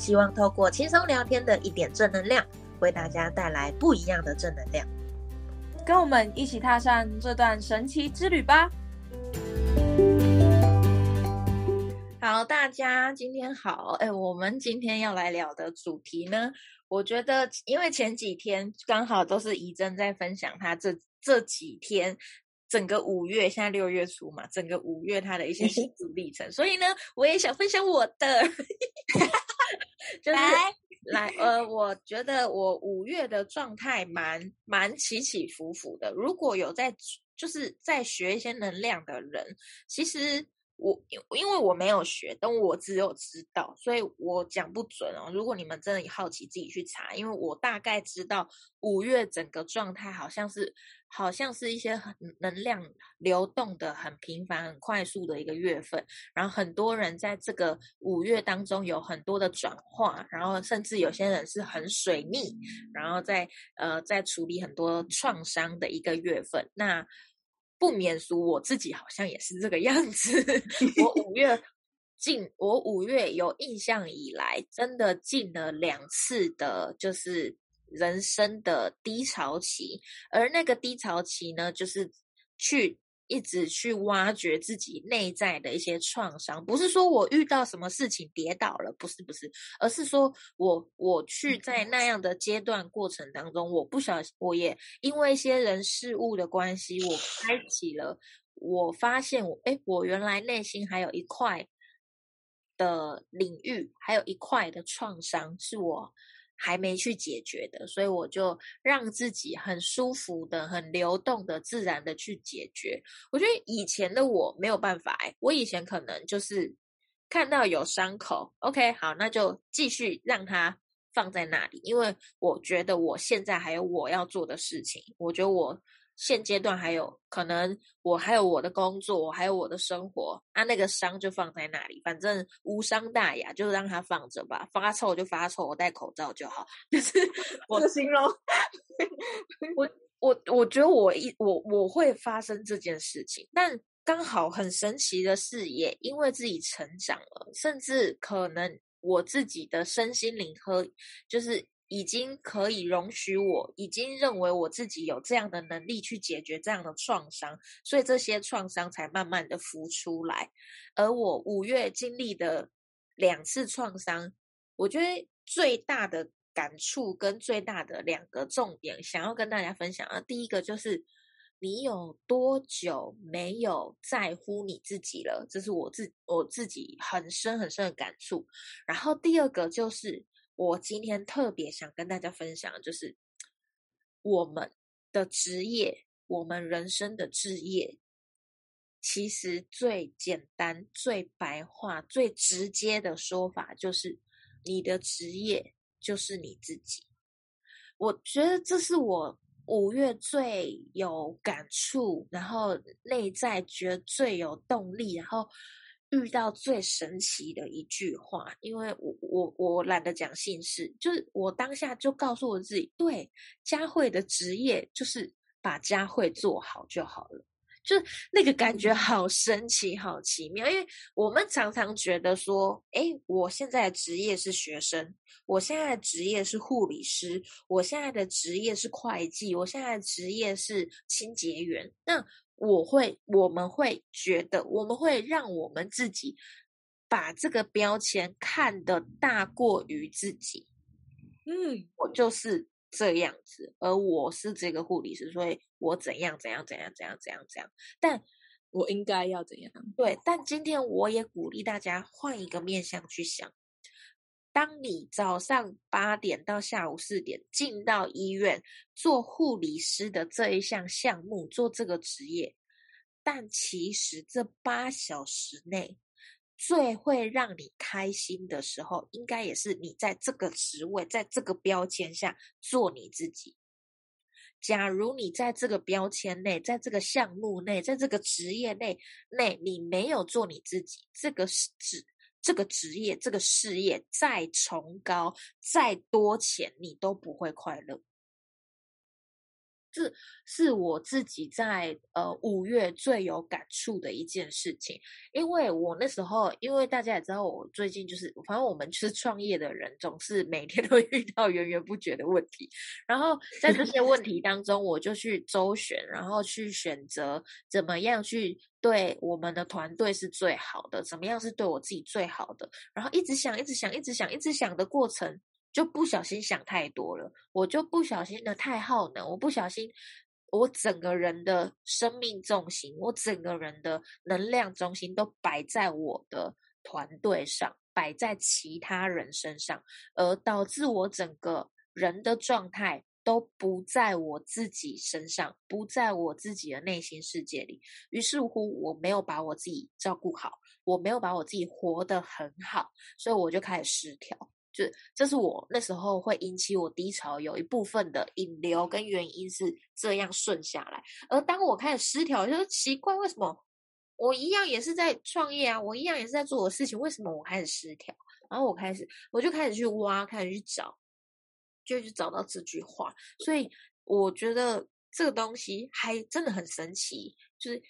希望透过轻松聊天的一点正能量，为大家带来不一样的正能量。跟我们一起踏上这段神奇之旅吧！好，大家今天好。哎，我们今天要来聊的主题呢，我觉得因为前几天刚好都是怡珍在分享她这这几天。整个五月，现在六月初嘛，整个五月他的一些心路历程，所以呢，我也想分享我的，就是来呃，我觉得我五月的状态蛮蛮起起伏伏的。如果有在就是在学一些能量的人，其实。我因因为我没有学，但我只有知道，所以我讲不准哦。如果你们真的好奇，自己去查。因为我大概知道五月整个状态好像是，好像是一些很能量流动的很频繁、很快速的一个月份。然后很多人在这个五月当中有很多的转化，然后甚至有些人是很水逆，然后在呃在处理很多创伤的一个月份。那不免俗，我自己好像也是这个样子。我五月 进，我五月有印象以来，真的进了两次的，就是人生的低潮期。而那个低潮期呢，就是去。一直去挖掘自己内在的一些创伤，不是说我遇到什么事情跌倒了，不是不是，而是说我我去在那样的阶段过程当中，我不小心，我也因为一些人事物的关系，我开启了，我发现我哎，我原来内心还有一块的领域，还有一块的创伤是我。还没去解决的，所以我就让自己很舒服的、很流动的、自然的去解决。我觉得以前的我没有办法，我以前可能就是看到有伤口，OK，好，那就继续让它放在那里，因为我觉得我现在还有我要做的事情，我觉得我。现阶段还有可能，我还有我的工作，我还有我的生活，啊，那个伤就放在那里，反正无伤大雅，就让它放着吧。发臭就发臭，我戴口罩就好。就是 我形容，我我我觉得我一我我会发生这件事情，但刚好很神奇的是，也因为自己成长了，甚至可能我自己的身心灵和就是。已经可以容许我，已经认为我自己有这样的能力去解决这样的创伤，所以这些创伤才慢慢的浮出来。而我五月经历的两次创伤，我觉得最大的感触跟最大的两个重点，想要跟大家分享啊，第一个就是你有多久没有在乎你自己了，这是我自我自己很深很深的感触。然后第二个就是。我今天特别想跟大家分享，就是我们的职业，我们人生的置业，其实最简单、最白话、最直接的说法，就是你的职业就是你自己。我觉得这是我五月最有感触，然后内在觉得最有动力，然后。遇到最神奇的一句话，因为我我我懒得讲姓氏，就是我当下就告诉我自己，对佳慧的职业就是把佳慧做好就好了，就是那个感觉好神奇、好奇妙。因为我们常常觉得说，哎，我现在的职业是学生，我现在的职业是护理师，我现在的职业是会计，我现在的职业是清洁员，那。我会，我们会觉得，我们会让我们自己把这个标签看得大过于自己。嗯，我就是这样子，而我是这个护理师，所以我怎样怎样怎样怎样怎样怎样，但我应该要怎样？对，但今天我也鼓励大家换一个面向去想。当你早上八点到下午四点进到医院做护理师的这一项项目，做这个职业，但其实这八小时内，最会让你开心的时候，应该也是你在这个职位，在这个标签下做你自己。假如你在这个标签内，在这个项目内，在这个职业内内，你没有做你自己，这个职这个职业这个事业再崇高再多钱，你都不会快乐。这是我自己在呃五月最有感触的一件事情，因为我那时候，因为大家也知道，我最近就是，反正我们是创业的人，总是每天 都遇到源源不绝的问题。然后在这些问题当中，我就去周旋，然后去选择怎么样去对我们的团队是最好的，怎么样是对我自己最好的。然后一直想，一直想，一直想，一直想的过程。就不小心想太多了，我就不小心的太耗能，我不小心，我整个人的生命重心，我整个人的能量中心都摆在我的团队上，摆在其他人身上，而导致我整个人的状态都不在我自己身上，不在我自己的内心世界里。于是乎，我没有把我自己照顾好，我没有把我自己活得很好，所以我就开始失调。就这是我那时候会引起我低潮有一部分的引流跟原因是这样顺下来，而当我开始失调，就是奇怪为什么我一样也是在创业啊，我一样也是在做我事情，为什么我开始失调？然后我开始我就开始去挖，开始去找，就去找到这句话，所以我觉得这个东西还真的很神奇，就是。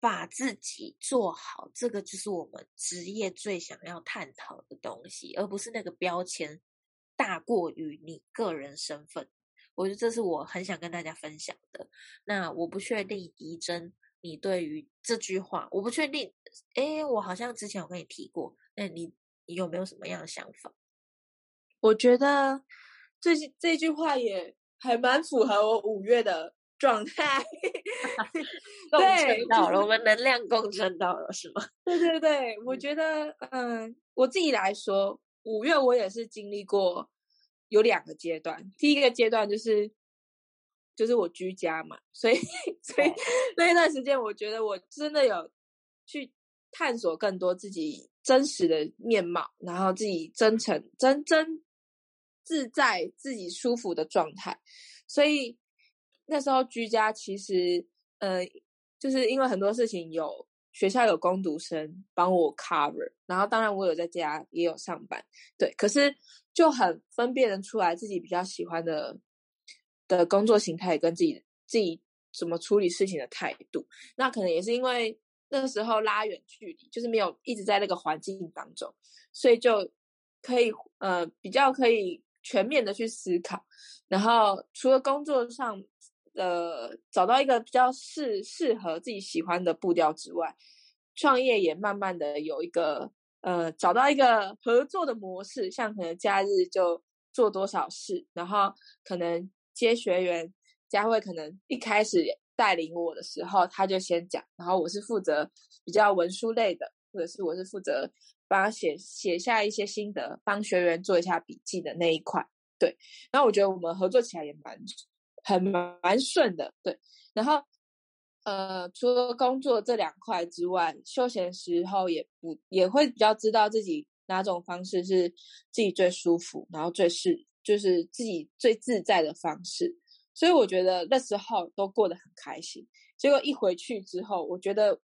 把自己做好，这个就是我们职业最想要探讨的东西，而不是那个标签大过于你个人身份。我觉得这是我很想跟大家分享的。那我不确定怡珍，你对于这句话，我不确定。哎，我好像之前有跟你提过，那你你有没有什么样的想法？我觉得这这句话也还蛮符合我五月的。状态 共振到了，我们能量共振到了，是吗？对对对，我觉得，嗯，我自己来说，五月我也是经历过有两个阶段。第一个阶段就是就是我居家嘛，所以所以那一段时间，我觉得我真的有去探索更多自己真实的面貌，然后自己真诚、真真自在、自己舒服的状态，所以。那时候居家其实，呃，就是因为很多事情有学校有工读生帮我 cover，然后当然我有在家也有上班，对，可是就很分辨的出来自己比较喜欢的的工作形态跟自己自己怎么处理事情的态度。那可能也是因为那个时候拉远距离，就是没有一直在那个环境当中，所以就可以呃比较可以全面的去思考。然后除了工作上。呃，找到一个比较适适合自己喜欢的步调之外，创业也慢慢的有一个呃，找到一个合作的模式，像可能假日就做多少事，然后可能接学员，佳慧可能一开始带领我的时候，他就先讲，然后我是负责比较文书类的，或者是我是负责帮他写写下一些心得，帮学员做一下笔记的那一块，对，然后我觉得我们合作起来也蛮。很蛮顺的，对。然后，呃，除了工作这两块之外，休闲时候也不也会比较知道自己哪种方式是自己最舒服，然后最适就是自己最自在的方式。所以我觉得那时候都过得很开心。结果一回去之后，我觉得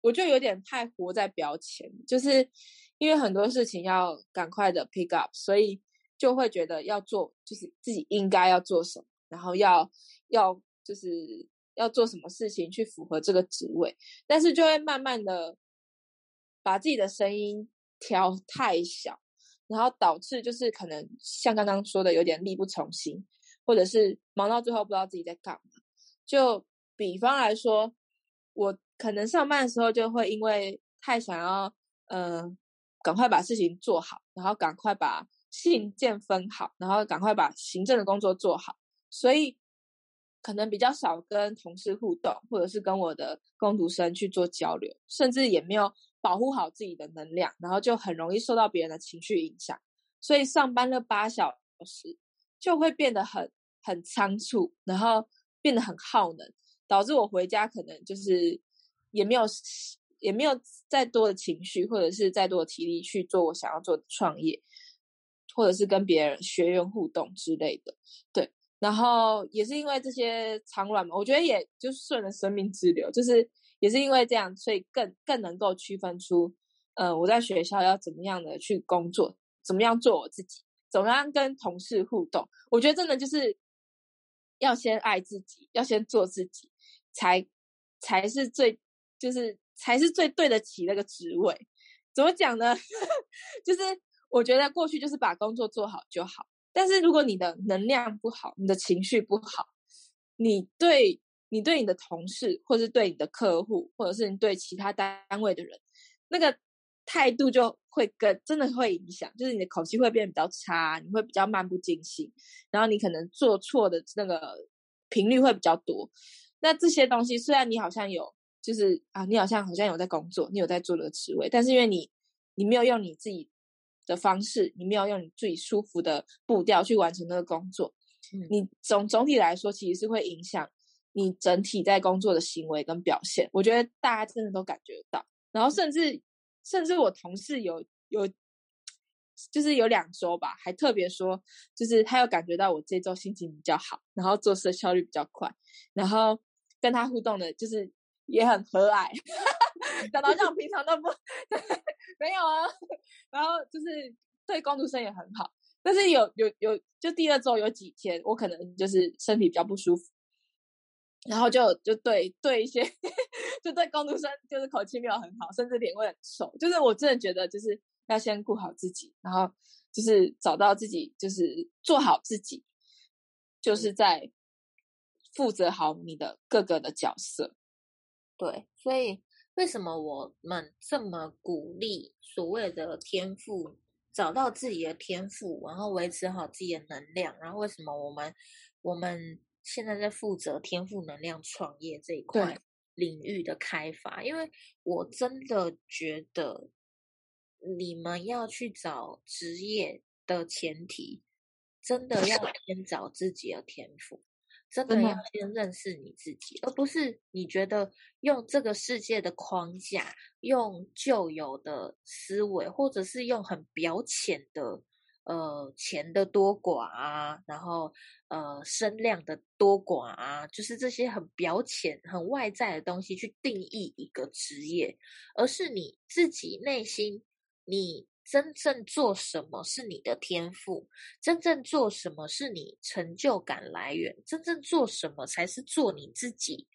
我就有点太活在标签，就是因为很多事情要赶快的 pick up，所以就会觉得要做，就是自己应该要做什么。然后要要就是要做什么事情去符合这个职位，但是就会慢慢的把自己的声音调太小，然后导致就是可能像刚刚说的有点力不从心，或者是忙到最后不知道自己在干嘛。就比方来说，我可能上班的时候就会因为太想要嗯赶快把事情做好，然后赶快把信件分好，然后赶快把行政的工作做好。所以可能比较少跟同事互动，或者是跟我的工读生去做交流，甚至也没有保护好自己的能量，然后就很容易受到别人的情绪影响。所以上班了八小时，就会变得很很仓促，然后变得很耗能，导致我回家可能就是也没有也没有再多的情绪，或者是再多的体力去做我想要做的创业，或者是跟别人学员互动之类的。对，然后也是因为这些长卵嘛，我觉得也就是顺了生命之流，就是也是因为这样，所以更更能够区分出，呃，我在学校要怎么样的去工作，怎么样做我自己，怎么样跟同事互动。我觉得真的就是要先爱自己，要先做自己，才才是最就是。才是最对得起那个职位，怎么讲呢？就是我觉得过去就是把工作做好就好，但是如果你的能量不好，你的情绪不好，你对你对你的同事，或是对你的客户，或者是你对其他单位的人，那个态度就会跟真的会影响，就是你的口气会变得比较差，你会比较漫不经心，然后你可能做错的那个频率会比较多。那这些东西虽然你好像有。就是啊，你好像好像有在工作，你有在做那个职位，但是因为你你没有用你自己的方式，你没有用你自己舒服的步调去完成那个工作，你总总体来说其实是会影响你整体在工作的行为跟表现。我觉得大家真的都感觉到，然后甚至甚至我同事有有就是有两周吧，还特别说，就是他有感觉到我这周心情比较好，然后做事的效率比较快，然后跟他互动的，就是。也很和蔼，讲到像平常都不 没有啊。然后就是对工读生也很好，但是有有有，就第二周有几天，我可能就是身体比较不舒服，然后就就对对一些，就对工读生就是口气没有很好，甚至脸会很臭。就是我真的觉得，就是要先顾好自己，然后就是找到自己，就是做好自己，就是在负责好你的各个的角色。对，所以为什么我们这么鼓励所谓的天赋，找到自己的天赋，然后维持好自己的能量？然后为什么我们我们现在在负责天赋能量创业这一块领域的开发？因为我真的觉得，你们要去找职业的前提，真的要先找自己的天赋。真的要先认识你自己，而不是你觉得用这个世界的框架、用旧有的思维，或者是用很表浅的呃钱的多寡啊，然后呃声量的多寡啊，就是这些很表浅、很外在的东西去定义一个职业，而是你自己内心你。真正做什么是你的天赋，真正做什么是你成就感来源，真正做什么才是做你自己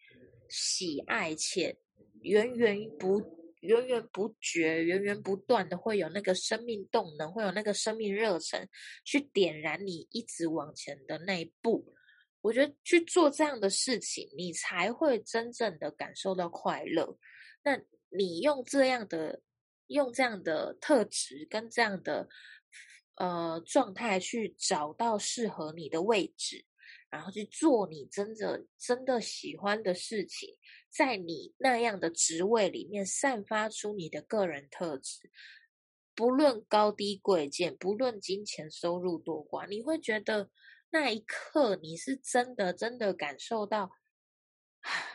喜爱且源源不源源不绝、源源不断的会有那个生命动能，会有那个生命热忱去点燃你一直往前的那一步。我觉得去做这样的事情，你才会真正的感受到快乐。那你用这样的。用这样的特质跟这样的呃状态去找到适合你的位置，然后去做你真的真的喜欢的事情，在你那样的职位里面散发出你的个人特质，不论高低贵贱，不论金钱收入多寡，你会觉得那一刻你是真的真的感受到，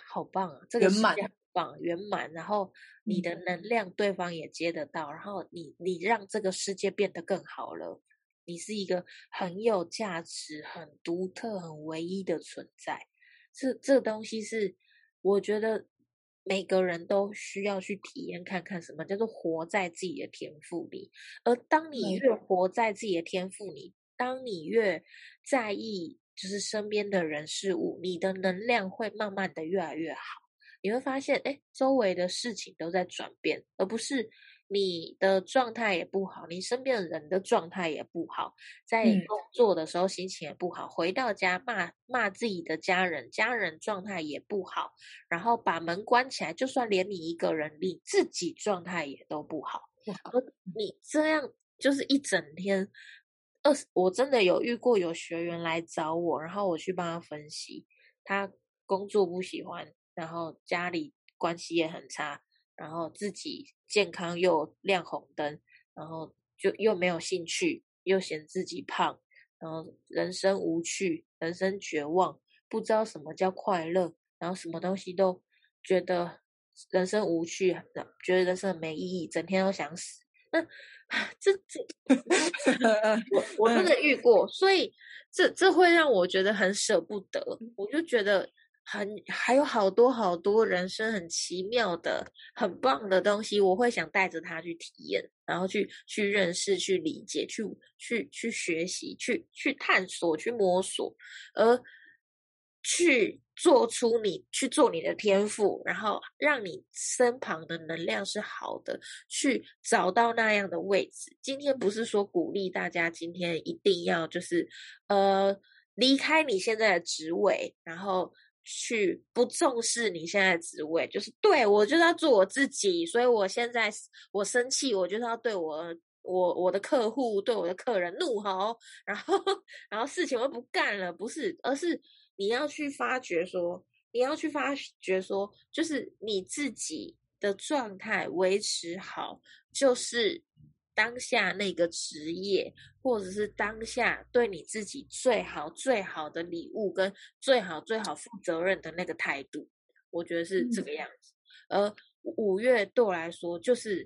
好棒啊！这个圆满。棒圆满，然后你的能量对方也接得到，然后你你让这个世界变得更好了。你是一个很有价值、很独特、很唯一的存在。这这东西是我觉得每个人都需要去体验看看，什么叫做活在自己的天赋里。而当你越活在自己的天赋里，当你越在意就是身边的人事物，你的能量会慢慢的越来越好。你会发现，哎，周围的事情都在转变，而不是你的状态也不好，你身边的人的状态也不好，在工作的时候心情也不好，回到家骂骂自己的家人，家人状态也不好，然后把门关起来，就算连你一个人，你自己状态也都不好。你这样就是一整天，二十，我真的有遇过有学员来找我，然后我去帮他分析，他工作不喜欢。然后家里关系也很差，然后自己健康又亮红灯，然后就又没有兴趣，又嫌自己胖，然后人生无趣，人生绝望，不知道什么叫快乐，然后什么东西都觉得人生无趣，觉得人生没意义，整天都想死。那这 这，我我真的遇过，所以这这会让我觉得很舍不得。我就觉得很还有好多好多人生很奇妙的、很棒的东西，我会想带着他去体验，然后去去认识、去理解、去去去学习、去去探索、去摸索，而去。做出你去做你的天赋，然后让你身旁的能量是好的，去找到那样的位置。今天不是说鼓励大家今天一定要就是呃离开你现在的职位，然后去不重视你现在职位，就是对我就是要做我自己。所以我现在我生气，我就是要对我我我的客户对我的客人怒吼，然后然后事情我不干了，不是，而是。你要去发掘说，你要去发掘说，就是你自己的状态维持好，就是当下那个职业，或者是当下对你自己最好最好的礼物，跟最好最好负责任的那个态度，我觉得是这个样子。而五月对我来说，就是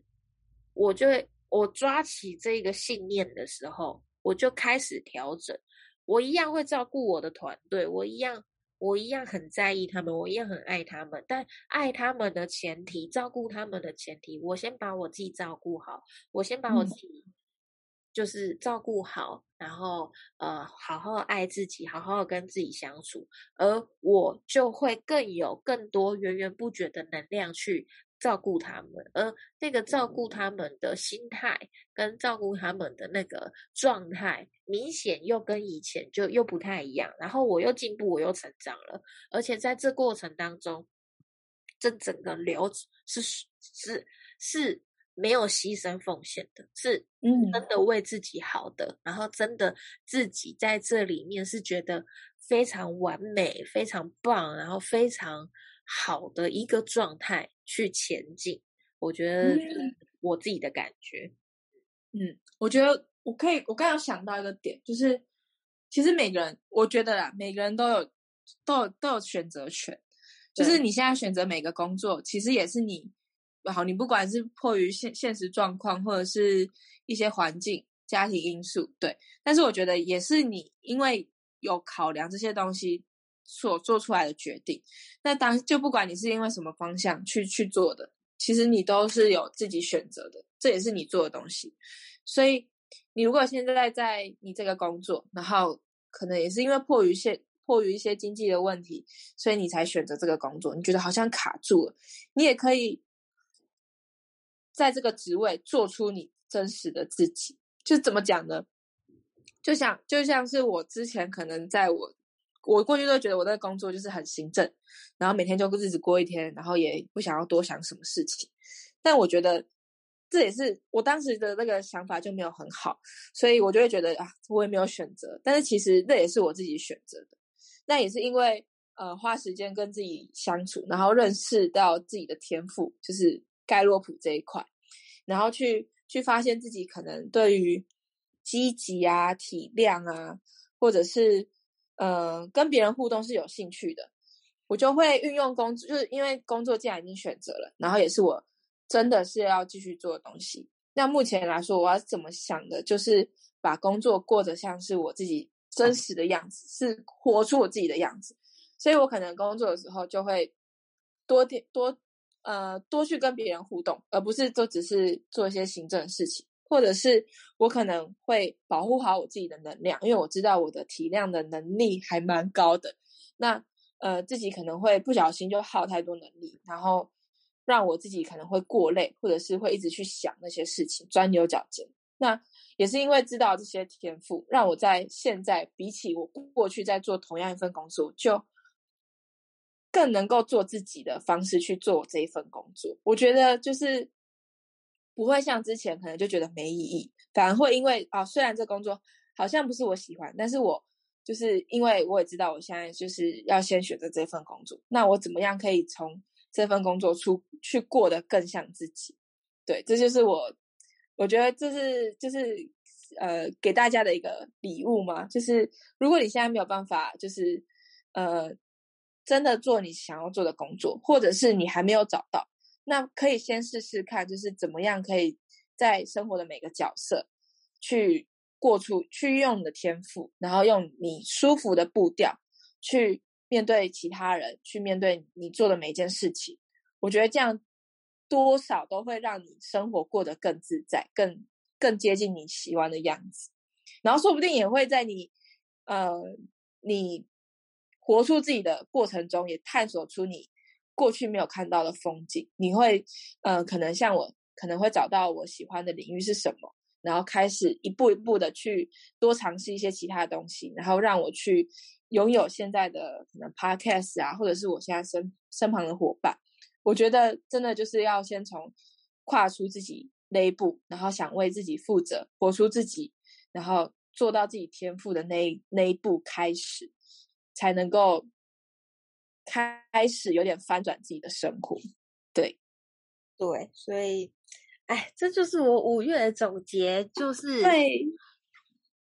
我就会我抓起这个信念的时候，我就开始调整。我一样会照顾我的团队，我一样，我一样很在意他们，我一样很爱他们。但爱他们的前提，照顾他们的前提，我先把我自己照顾好，我先把我自己就是照顾好，然后呃，好好爱自己，好好跟自己相处，而我就会更有更多源源不绝的能量去。照顾他们，而那个照顾他们的心态跟照顾他们的那个状态，明显又跟以前就又不太一样。然后我又进步，我又成长了，而且在这过程当中，这整个流是是是没有牺牲奉献的，是真的为自己好的。然后真的自己在这里面是觉得非常完美、非常棒，然后非常。好的一个状态去前进，我觉得我自己的感觉，嗯，我觉得我可以，我刚刚想到一个点，就是其实每个人，我觉得啦，每个人都有都有都有选择权，就是你现在选择每个工作，其实也是你好，你不管是迫于现现实状况，或者是一些环境、家庭因素，对，但是我觉得也是你因为有考量这些东西。所做出来的决定，那当就不管你是因为什么方向去去做的，其实你都是有自己选择的，这也是你做的东西。所以你如果现在在你这个工作，然后可能也是因为迫于现迫于一些经济的问题，所以你才选择这个工作，你觉得好像卡住了，你也可以在这个职位做出你真实的自己。就怎么讲呢？就像就像是我之前可能在我。我过去都觉得我在工作就是很行政，然后每天就日子过一天，然后也不想要多想什么事情。但我觉得这也是我当时的那个想法就没有很好，所以我就会觉得啊，我也没有选择。但是其实那也是我自己选择的。那也是因为呃花时间跟自己相处，然后认识到自己的天赋，就是盖洛普这一块，然后去去发现自己可能对于积极啊、体谅啊，或者是。呃，跟别人互动是有兴趣的，我就会运用工作，就是因为工作既然已经选择了，然后也是我真的是要继续做的东西。那目前来说，我要怎么想的，就是把工作过得像是我自己真实的样子，是活出我自己的样子。所以我可能工作的时候就会多点多呃多去跟别人互动，而不是就只是做一些行政事情。或者是我可能会保护好我自己的能量，因为我知道我的体量的能力还蛮高的。那呃，自己可能会不小心就耗太多能力，然后让我自己可能会过累，或者是会一直去想那些事情，钻牛角尖。那也是因为知道这些天赋，让我在现在比起我过去在做同样一份工作，就更能够做自己的方式去做这一份工作。我觉得就是。不会像之前可能就觉得没意义，反而会因为啊，虽然这工作好像不是我喜欢，但是我就是因为我也知道我现在就是要先选择这份工作，那我怎么样可以从这份工作出去过得更像自己？对，这就是我我觉得这是就是呃给大家的一个礼物嘛，就是如果你现在没有办法，就是呃真的做你想要做的工作，或者是你还没有找到。那可以先试试看，就是怎么样可以在生活的每个角色去过出，去用你的天赋，然后用你舒服的步调去面对其他人，去面对你做的每一件事情。我觉得这样多少都会让你生活过得更自在，更更接近你喜欢的样子。然后说不定也会在你呃你活出自己的过程中，也探索出你。过去没有看到的风景，你会，呃，可能像我，可能会找到我喜欢的领域是什么，然后开始一步一步的去多尝试一些其他的东西，然后让我去拥有现在的可能 podcast 啊，或者是我现在身身旁的伙伴。我觉得真的就是要先从跨出自己那一步，然后想为自己负责，活出自己，然后做到自己天赋的那那一步开始，才能够。开始有点翻转自己的生活，对，对，所以，哎，这就是我五月的总结，就是对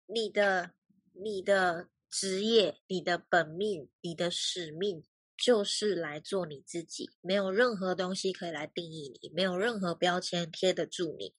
你的你的职业、你的本命、你的使命，就是来做你自己，没有任何东西可以来定义你，没有任何标签贴得住你，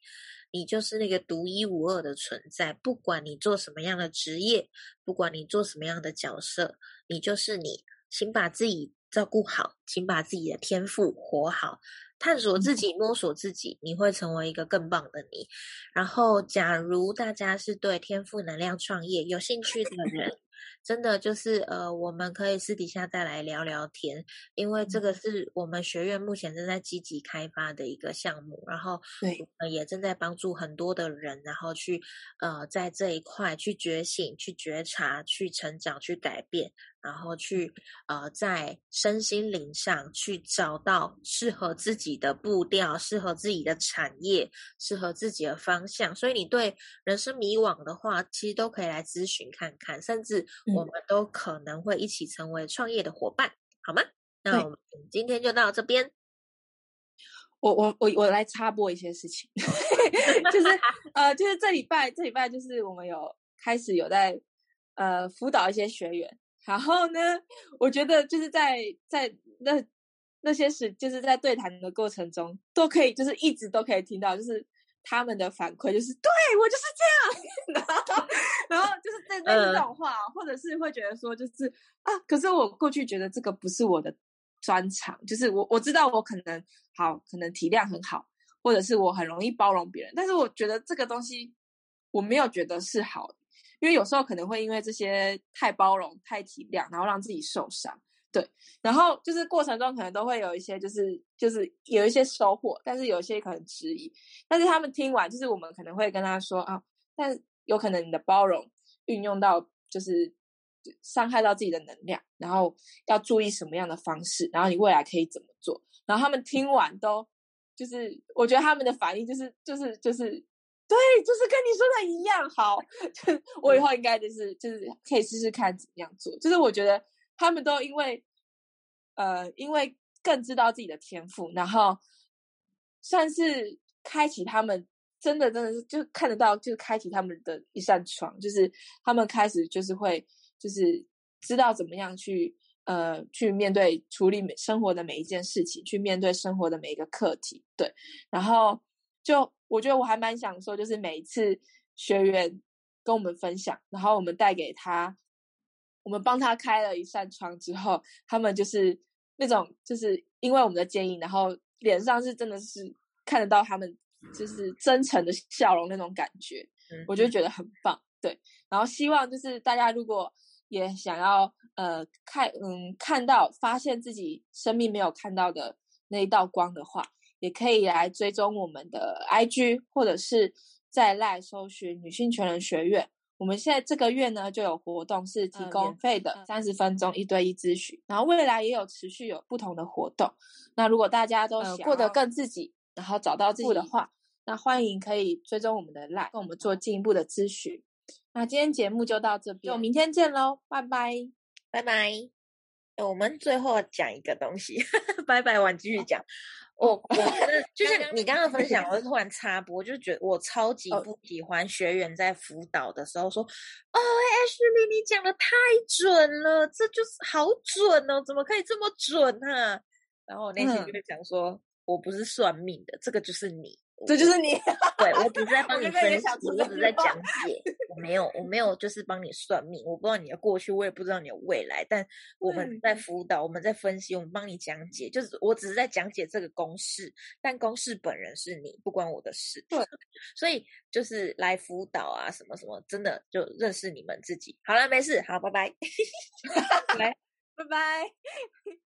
你就是那个独一无二的存在。不管你做什么样的职业，不管你做什么样的角色，你就是你。请把自己照顾好，请把自己的天赋活好，探索自己，摸索自己，你会成为一个更棒的你。然后，假如大家是对天赋能量创业有兴趣的人。真的就是呃，我们可以私底下再来聊聊天，因为这个是我们学院目前正在积极开发的一个项目，然后对，也正在帮助很多的人，然后去呃在这一块去觉醒、去觉察、去成长、去改变，然后去呃在身心灵上去找到适合自己的步调、适合自己的产业、适合自己的方向。所以你对人生迷惘的话，其实都可以来咨询看看，甚至。我们都可能会一起成为创业的伙伴，好吗？那我们今天就到这边。我我我我来插播一些事情，就是 呃，就是这礼拜这礼拜就是我们有开始有在呃辅导一些学员，然后呢，我觉得就是在在那那些事，就是在对谈的过程中，都可以就是一直都可以听到，就是。他们的反馈就是对我就是这样，然后然后就是这这种话，或者是会觉得说就是啊，可是我过去觉得这个不是我的专长，就是我我知道我可能好，可能体谅很好，或者是我很容易包容别人，但是我觉得这个东西我没有觉得是好的，因为有时候可能会因为这些太包容、太体谅，然后让自己受伤。对，然后就是过程中可能都会有一些，就是就是有一些收获，但是有一些可能质疑。但是他们听完，就是我们可能会跟他说啊，但有可能你的包容运用到就是伤害到自己的能量，然后要注意什么样的方式，然后你未来可以怎么做。然后他们听完都就是我觉得他们的反应就是就是就是对，就是跟你说的一样好。我以后应该就是就是可以试试看怎么样做。就是我觉得。他们都因为，呃，因为更知道自己的天赋，然后算是开启他们真的真的是就看得到，就是开启他们的一扇窗，就是他们开始就是会就是知道怎么样去呃去面对处理每生活的每一件事情，去面对生活的每一个课题，对。然后就我觉得我还蛮享受，就是每一次学员跟我们分享，然后我们带给他。我们帮他开了一扇窗之后，他们就是那种，就是因为我们的建议，然后脸上是真的是看得到他们就是真诚的笑容那种感觉，我就觉得很棒。对，然后希望就是大家如果也想要呃看嗯看到发现自己生命没有看到的那一道光的话，也可以来追踪我们的 IG，或者是在赖搜寻女性全人学院。我们现在这个月呢，就有活动是提供免费的三十分钟一对一咨询，然后未来也有持续有不同的活动。那如果大家都想过得更自己，然后找到自己的话，那欢迎可以追踪我们的 line，跟我们做进一步的咨询。那今天节目就到这边，我明天见喽，拜拜，拜拜。我们最后讲一个东西，拜拜完继续讲。我我 觉得就是你刚刚分享，我就突然插播，就觉得我超级不喜欢学员在辅导的时候说：“哦，Ashley，你讲的太准了，这就是好准哦，怎么可以这么准啊？”然后我内心就会讲说：“我不是算命的，这个就是你。这就是你，对我只是在帮你分析，我只是在讲解，我没有，我没有就是帮你算命，我不知道你的过去，我也不知道你的未来，但我们在辅导，我们在分析，我们帮你讲解，就是我只是在讲解这个公式，但公式本人是你，不关我的事。对，所以就是来辅导啊，什么什么，真的就认识你们自己。好了，没事，好，拜拜，来，拜拜。